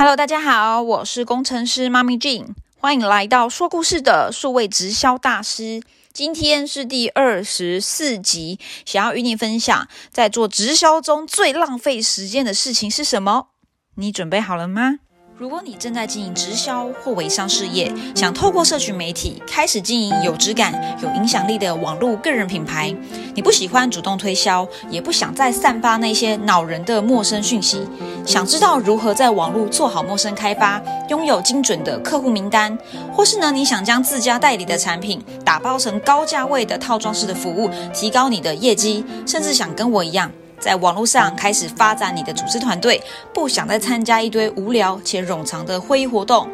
Hello，大家好，我是工程师妈咪 Jean，欢迎来到说故事的数位直销大师。今天是第二十四集，想要与你分享，在做直销中最浪费时间的事情是什么？你准备好了吗？如果你正在经营直销或微商事业，想透过社群媒体开始经营有质感、有影响力的网络个人品牌，你不喜欢主动推销，也不想再散发那些恼人的陌生讯息，想知道如何在网络做好陌生开发，拥有精准的客户名单，或是呢，你想将自家代理的产品打包成高价位的套装式的服务，提高你的业绩，甚至想跟我一样。在网络上开始发展你的组织团队，不想再参加一堆无聊且冗长的会议活动。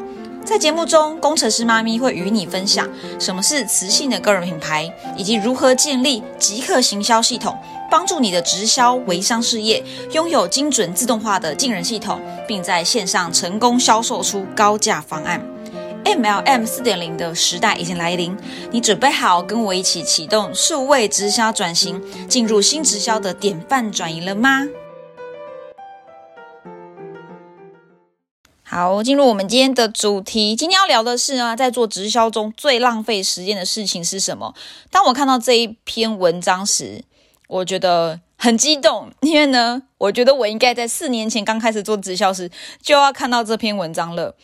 在节目中，工程师妈咪会与你分享什么是磁性的个人品牌，以及如何建立即刻行销系统，帮助你的直销微商事业拥有精准自动化的进人系统，并在线上成功销售出高价方案。MLM 四点零的时代已经来临，你准备好跟我一起启动数位直销转型，进入新直销的典范转移了吗？好，进入我们今天的主题。今天要聊的是啊，在做直销中最浪费时间的事情是什么？当我看到这一篇文章时，我觉得很激动，因为呢，我觉得我应该在四年前刚开始做直销时就要看到这篇文章了。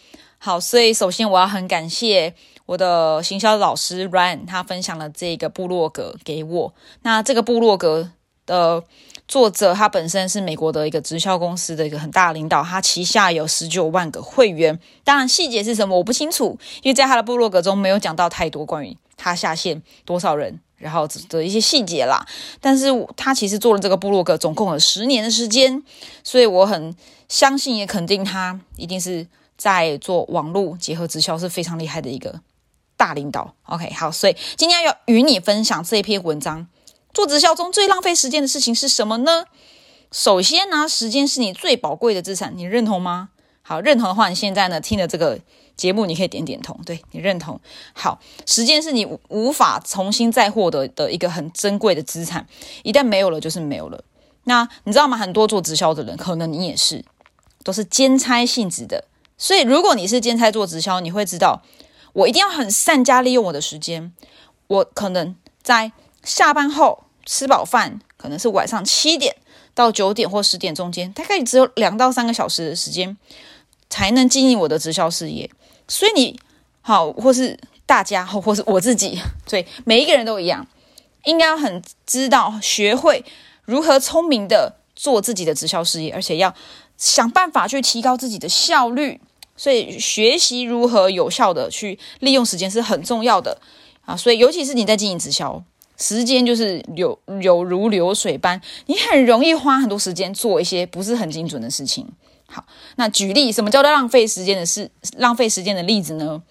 好，所以首先我要很感谢我的行销老师 Ryan，他分享了这个部落格给我。那这个部落格的作者，他本身是美国的一个直销公司的一个很大领导，他旗下有十九万个会员。当然细节是什么我不清楚，因为在他的部落格中没有讲到太多关于他下线多少人，然后的一些细节啦。但是他其实做了这个部落格总共有十年的时间，所以我很相信也肯定他一定是。在做网络结合直销是非常厉害的一个大领导。OK，好，所以今天要与你分享这一篇文章。做直销中最浪费时间的事情是什么呢？首先呢，时间是你最宝贵的资产，你认同吗？好，认同的话，你现在呢听了这个节目，你可以点点头，对你认同。好，时间是你无法重新再获得的一个很珍贵的资产，一旦没有了就是没有了。那你知道吗？很多做直销的人，可能你也是，都是兼差性质的。所以，如果你是兼差做直销，你会知道，我一定要很善加利用我的时间。我可能在下班后吃饱饭，可能是晚上七点到九点或十点中间，大概只有两到三个小时的时间，才能经营我的直销事业。所以，你好，或是大家，或或是我自己，所以每一个人都一样，应该要很知道学会如何聪明的做自己的直销事业，而且要想办法去提高自己的效率。所以学习如何有效的去利用时间是很重要的啊！所以尤其是你在经营直销，时间就是流有如流水般，你很容易花很多时间做一些不是很精准的事情。好，那举例，什么叫做浪费时间的事？浪费时间的例子呢？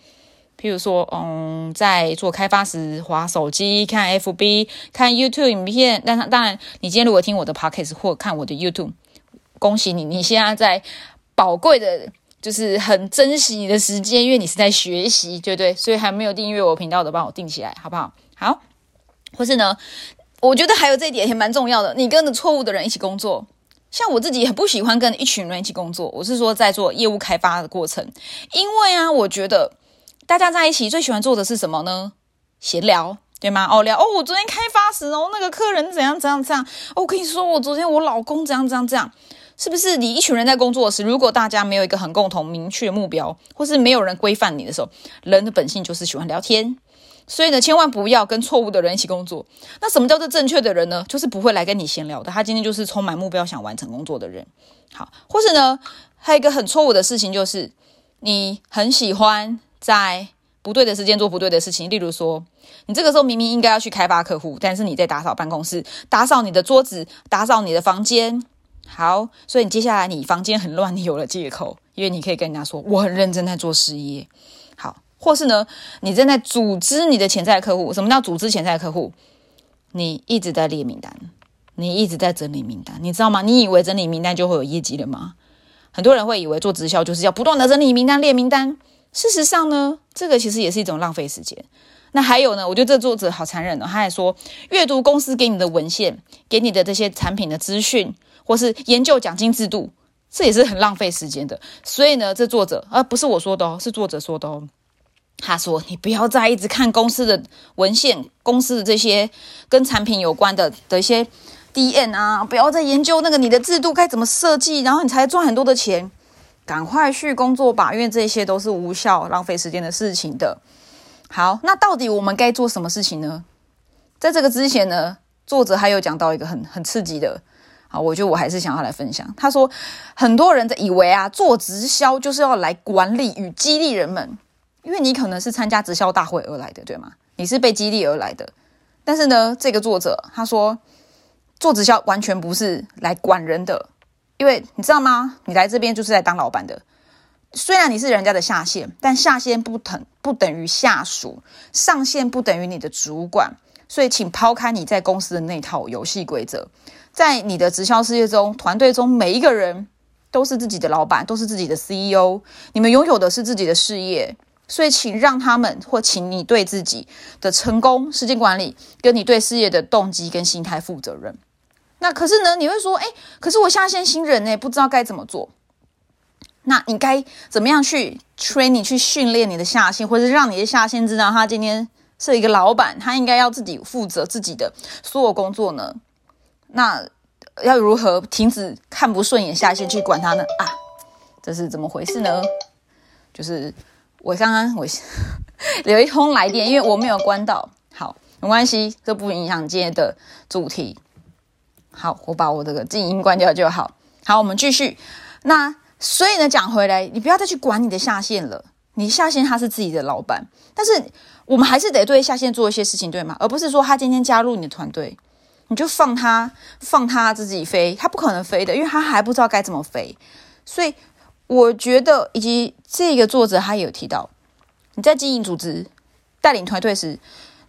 譬如说，嗯，在做开发时，划手机、看 FB、看 YouTube 影片。但当然，你今天如果听我的 Podcast 或看我的 YouTube，恭喜你，你现在在宝贵的。就是很珍惜你的时间，因为你是在学习，对不对？所以还没有订阅我频道的，帮我订起来，好不好？好，或是呢？我觉得还有这一点也蛮重要的，你跟着错误的人一起工作。像我自己很不喜欢跟一群人一起工作，我是说在做业务开发的过程，因为啊，我觉得大家在一起最喜欢做的是什么呢？闲聊，对吗？哦，聊哦，我昨天开发时哦，那个客人怎样怎样怎样。哦，我跟你说，我昨天我老公怎样怎样怎样。是不是你一群人在工作时，如果大家没有一个很共同明确的目标，或是没有人规范你的时候，人的本性就是喜欢聊天。所以呢，千万不要跟错误的人一起工作。那什么叫做正确的人呢？就是不会来跟你闲聊的。他今天就是充满目标、想完成工作的人。好，或是呢，还有一个很错误的事情，就是你很喜欢在不对的时间做不对的事情。例如说，你这个时候明明应该要去开发客户，但是你在打扫办公室、打扫你的桌子、打扫你的房间。好，所以你接下来你房间很乱，你有了借口，因为你可以跟人家说我很认真在做事业。好，或是呢，你正在组织你的潜在客户。什么叫组织潜在客户？你一直在列名单，你一直在整理名单，你知道吗？你以为整理名单就会有业绩了吗？很多人会以为做直销就是要不断的整理名单、列名单。事实上呢，这个其实也是一种浪费时间。那还有呢，我觉得这作者好残忍哦，他还说阅读公司给你的文献，给你的这些产品的资讯。或是研究奖金制度，这也是很浪费时间的。所以呢，这作者而不是我说的哦，是作者说的哦。他说：“你不要再一直看公司的文献，公司的这些跟产品有关的的一些 D N 啊，不要再研究那个你的制度该怎么设计，然后你才赚很多的钱。赶快去工作吧，因为这些都是无效、浪费时间的事情的。好，那到底我们该做什么事情呢？在这个之前呢，作者还有讲到一个很很刺激的好，我觉得我还是想要来分享。他说，很多人在以为啊，做直销就是要来管理与激励人们。”因为你可能是参加直销大会而来的，对吗？你是被激励而来的。但是呢，这个作者他说，做直销完全不是来管人的，因为你知道吗？你来这边就是在当老板的。虽然你是人家的下线，但下线不等不等于下属，上线不等于你的主管。所以，请抛开你在公司的那套游戏规则，在你的直销事业中，团队中每一个人都是自己的老板，都是自己的 CEO。你们拥有的是自己的事业。所以，请让他们或请你对自己的成功、时间管理，跟你对事业的动机跟心态负责任。那可是呢？你会说，哎，可是我下线新人呢，不知道该怎么做。那你该怎么样去 training 去训练你的下线，或者是让你的下线知道他今天是一个老板，他应该要自己负责自己的所有工作呢？那要如何停止看不顺眼下线去管他呢？啊，这是怎么回事呢？就是。我刚刚我有一通来电，因为我没有关到，好，没关系，这不影响今天的主题。好，我把我这个静音关掉就好。好，我们继续。那所以呢，讲回来，你不要再去管你的下线了。你下线他是自己的老板，但是我们还是得对下线做一些事情，对吗？而不是说他今天加入你的团队，你就放他放他自己飞，他不可能飞的，因为他还不知道该怎么飞，所以。我觉得，以及这个作者他也有提到，你在经营组织、带领团队时，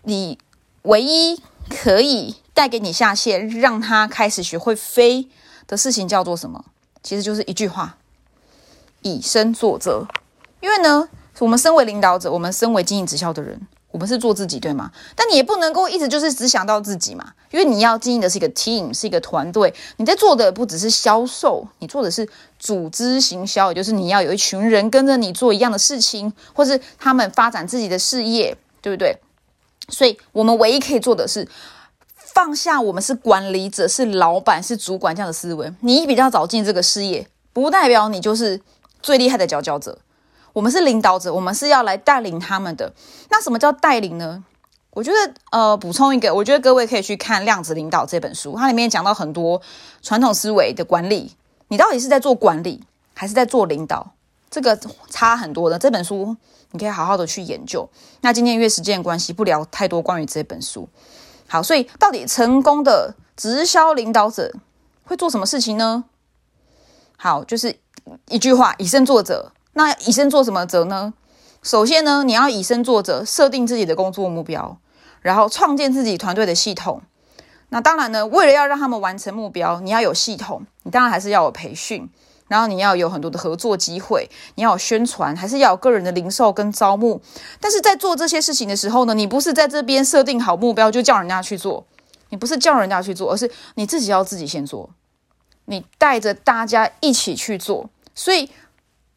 你唯一可以带给你下线，让他开始学会飞的事情叫做什么？其实就是一句话：以身作则。因为呢，我们身为领导者，我们身为经营直销的人。我们是做自己，对吗？但你也不能够一直就是只想到自己嘛，因为你要经营的是一个 team，是一个团队。你在做的不只是销售，你做的是组织行销，也就是你要有一群人跟着你做一样的事情，或是他们发展自己的事业，对不对？所以，我们唯一可以做的是放下我们是管理者、是老板、是主管这样的思维。你比较早进这个事业，不代表你就是最厉害的佼佼者。我们是领导者，我们是要来带领他们的。那什么叫带领呢？我觉得，呃，补充一个，我觉得各位可以去看《量子领导》这本书，它里面讲到很多传统思维的管理。你到底是在做管理，还是在做领导？这个差很多的。这本书你可以好好的去研究。那今天因为时间关系，不聊太多关于这本书。好，所以到底成功的直销领导者会做什么事情呢？好，就是一句话：以身作则。那以身作什么则呢？首先呢，你要以身作则，设定自己的工作目标，然后创建自己团队的系统。那当然呢，为了要让他们完成目标，你要有系统，你当然还是要有培训，然后你要有很多的合作机会，你要有宣传，还是要有个人的零售跟招募。但是在做这些事情的时候呢，你不是在这边设定好目标就叫人家去做，你不是叫人家去做，而是你自己要自己先做，你带着大家一起去做，所以。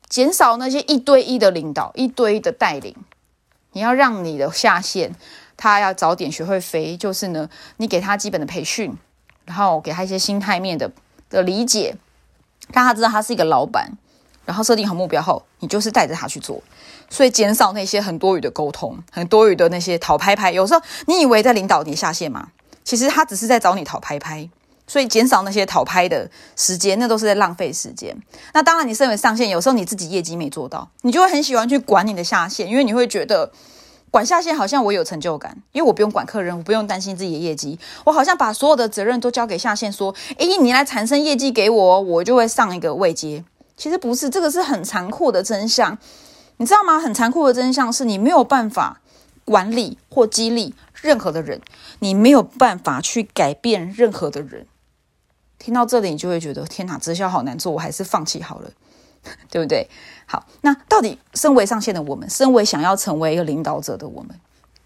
减少那些一对一的领导、一对一的带领，你要让你的下线他要早点学会飞，就是呢，你给他基本的培训，然后给他一些心态面的的理解，让他知道他是一个老板，然后设定好目标后，你就是带着他去做，所以减少那些很多余的沟通、很多余的那些讨拍拍。有时候你以为在领导你下线嘛，其实他只是在找你讨拍拍。所以减少那些讨拍的时间，那都是在浪费时间。那当然，你身为上线，有时候你自己业绩没做到，你就会很喜欢去管你的下线，因为你会觉得管下线好像我有成就感，因为我不用管客人，我不用担心自己的业绩，我好像把所有的责任都交给下线，说：“诶，你来产生业绩给我，我就会上一个位阶。”其实不是，这个是很残酷的真相，你知道吗？很残酷的真相是你没有办法管理或激励任何的人，你没有办法去改变任何的人。听到这里，你就会觉得天哪，直销好难做，我还是放弃好了，对不对？好，那到底身为上线的我们，身为想要成为一个领导者的我们，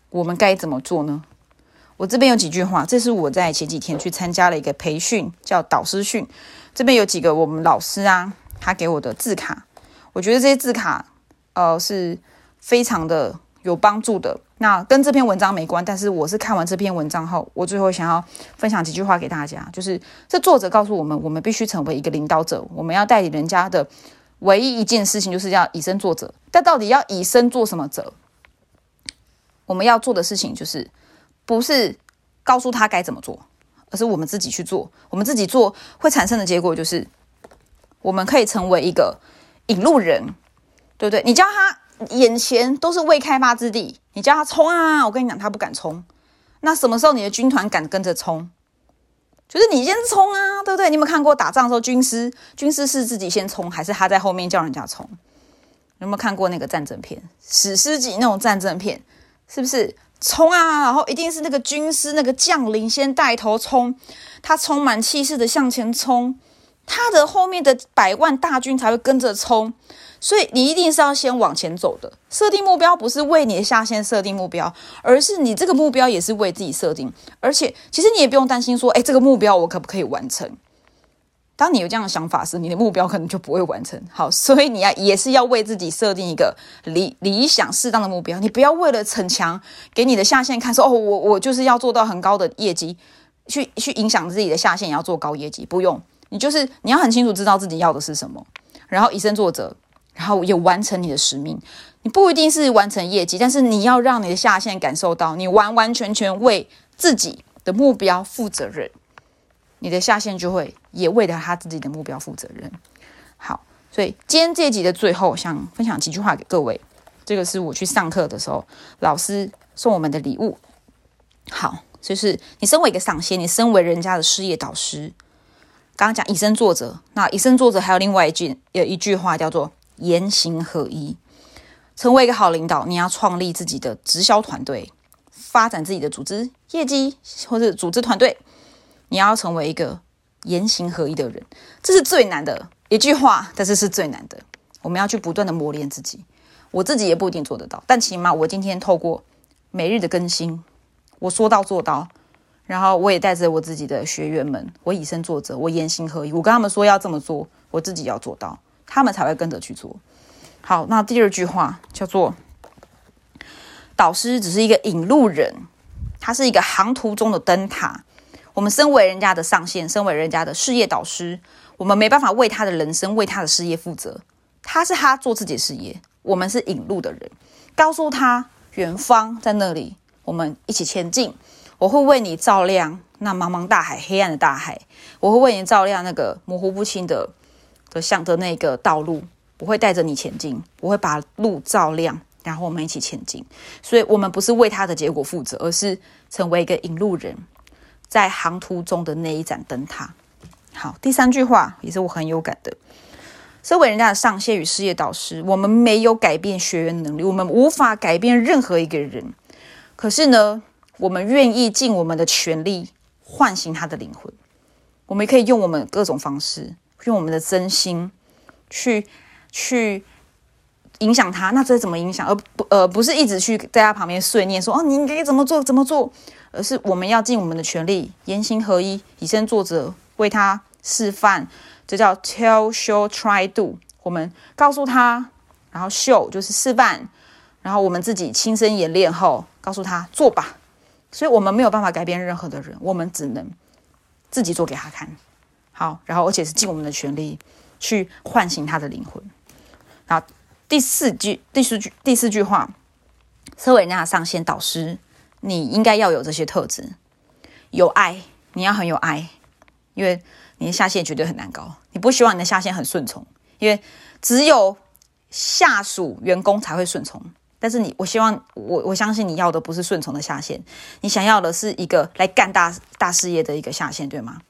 我们该怎么做呢？我这边有几句话，这是我在前几天去参加了一个培训，叫导师训。这边有几个我们老师啊，他给我的字卡，我觉得这些字卡呃是非常的有帮助的。那跟这篇文章没关，但是我是看完这篇文章后，我最后想要分享几句话给大家，就是这作者告诉我们，我们必须成为一个领导者，我们要带领人家的唯一一件事情就是要以身作则。但到底要以身做什么则？我们要做的事情就是不是告诉他该怎么做，而是我们自己去做。我们自己做会产生的结果就是，我们可以成为一个引路人，对不对？你教他。眼前都是未开发之地，你叫他冲啊！我跟你讲，他不敢冲。那什么时候你的军团敢跟着冲？就是你先冲啊，对不对？你有没有看过打仗的时候，军师军师是自己先冲，还是他在后面叫人家冲？有没有看过那个战争片，史诗级那种战争片？是不是冲啊？然后一定是那个军师那个将领先带头冲，他充满气势的向前冲，他的后面的百万大军才会跟着冲。所以你一定是要先往前走的。设定目标不是为你的下线设定目标，而是你这个目标也是为自己设定。而且，其实你也不用担心说，哎，这个目标我可不可以完成？当你有这样的想法时，你的目标可能就不会完成。好，所以你要也是要为自己设定一个理理想适当的目标。你不要为了逞强，给你的下线看说，哦，我我就是要做到很高的业绩，去去影响自己的下线也要做高业绩。不用，你就是你要很清楚知道自己要的是什么，然后以身作则。然后也完成你的使命，你不一定是完成业绩，但是你要让你的下线感受到你完完全全为自己的目标负责任，你的下线就会也为了他自己的目标负责任。好，所以今天这一集的最后，想分享几句话给各位。这个是我去上课的时候，老师送我们的礼物。好，就是你身为一个上线，你身为人家的事业导师，刚刚讲以身作则，那以身作则还有另外一句有一句话叫做。言行合一，成为一个好领导，你要创立自己的直销团队，发展自己的组织业绩或者组织团队。你要成为一个言行合一的人，这是最难的一句话，但是是最难的。我们要去不断的磨练自己，我自己也不一定做得到，但起码我今天透过每日的更新，我说到做到，然后我也带着我自己的学员们，我以身作则，我言行合一，我跟他们说要这么做，我自己要做到。他们才会跟着去做。好，那第二句话叫做：导师只是一个引路人，他是一个航途中的灯塔。我们身为人家的上线，身为人家的事业导师，我们没办法为他的人生、为他的事业负责。他是他做自己的事业，我们是引路的人，告诉他远方在那里，我们一起前进。我会为你照亮那茫茫大海、黑暗的大海，我会为你照亮那个模糊不清的。的向的那个道路，我会带着你前进，我会把路照亮，然后我们一起前进。所以，我们不是为他的结果负责，而是成为一个引路人，在航途中的那一盏灯塔。好，第三句话也是我很有感的。身为人家的上线与事业导师，我们没有改变学员能力，我们无法改变任何一个人。可是呢，我们愿意尽我们的全力唤醒他的灵魂。我们可以用我们各种方式。用我们的真心去去影响他，那这怎么影响？而不呃不是一直去在他旁边碎念说哦你应该怎么做怎么做，而是我们要尽我们的全力，言行合一，以身作则，为他示范。这叫 tell show try do。我们告诉他，然后 show 就是示范，然后我们自己亲身演练后告诉他做吧。所以我们没有办法改变任何的人，我们只能自己做给他看。好，然后而且是尽我们的全力去唤醒他的灵魂。然后第四句、第四句、第四句话，身为人家的上线导师，你应该要有这些特质：有爱，你要很有爱，因为你的下线绝对很难搞。你不希望你的下线很顺从，因为只有下属员工才会顺从。但是你，我希望我我相信你要的不是顺从的下线，你想要的是一个来干大大事业的一个下线，对吗？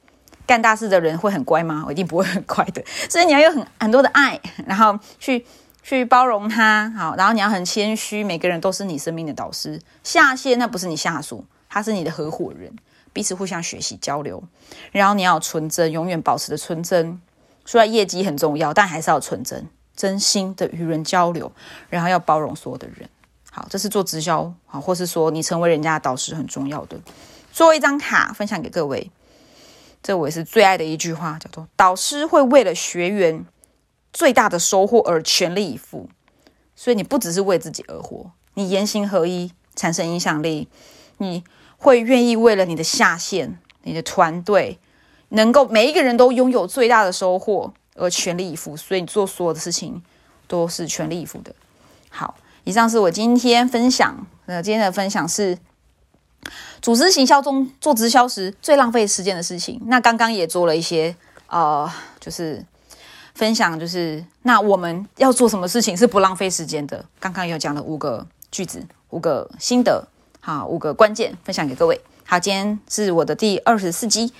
干大事的人会很乖吗？我一定不会很乖的。所以你要有很很多的爱，然后去去包容他，好，然后你要很谦虚。每个人都是你生命的导师，下线那不是你下属，他是你的合伙人，彼此互相学习交流。然后你要纯真，永远保持的纯真。虽然业绩很重要，但还是要纯真，真心的与人交流，然后要包容所有的人。好，这是做直销，好，或是说你成为人家的导师很重要的。做一张卡分享给各位。这我也是最爱的一句话，叫做“导师会为了学员最大的收获而全力以赴。所以你不只是为自己而活，你言行合一，产生影响力，你会愿意为了你的下线、你的团队，能够每一个人都拥有最大的收获而全力以赴。所以你做所有的事情都是全力以赴的。好，以上是我今天分享。那今天的分享是组织行销中做直销时最浪费时间的事情。那刚刚也做了一些呃，就是。分享就是，那我们要做什么事情是不浪费时间的？刚刚有讲了五个句子，五个心得，好，五个关键分享给各位。好，今天是我的第二十四集。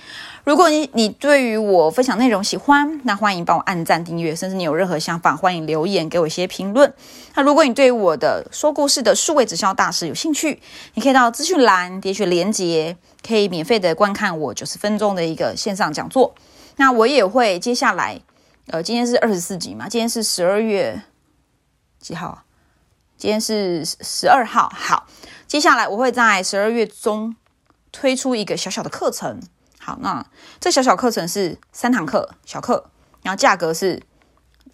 如果你你对于我分享内容喜欢，那欢迎帮我按赞订阅，甚至你有任何想法，欢迎留言给我一些评论。那如果你对我的说故事的数位直销大师有兴趣，你可以到资讯栏点选连接，可以免费的观看我九十分钟的一个线上讲座。那我也会接下来。呃，今天是二十四集嘛？今天是十二月几号啊？今天是十二号。好，接下来我会在十二月中推出一个小小的课程。好，那这小小课程是三堂课，小课，然后价格是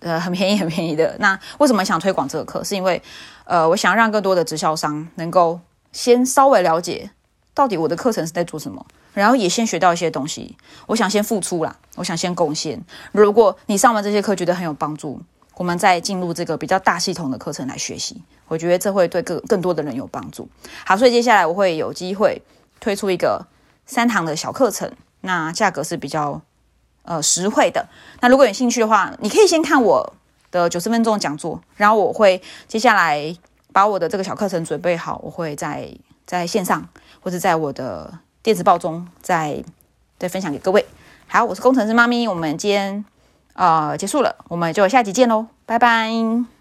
呃很便宜很便宜的。那为什么想推广这个课？是因为呃，我想让更多的直销商能够先稍微了解到底我的课程是在做什么。然后也先学到一些东西，我想先付出啦，我想先贡献。如果你上完这些课觉得很有帮助，我们再进入这个比较大系统的课程来学习，我觉得这会对更更多的人有帮助。好，所以接下来我会有机会推出一个三堂的小课程，那价格是比较呃实惠的。那如果有兴趣的话，你可以先看我的九十分钟讲座，然后我会接下来把我的这个小课程准备好，我会在在线上或者在我的。电子报中再再分享给各位。好，我是工程师妈咪，我们今天呃结束了，我们就下集见喽，拜拜。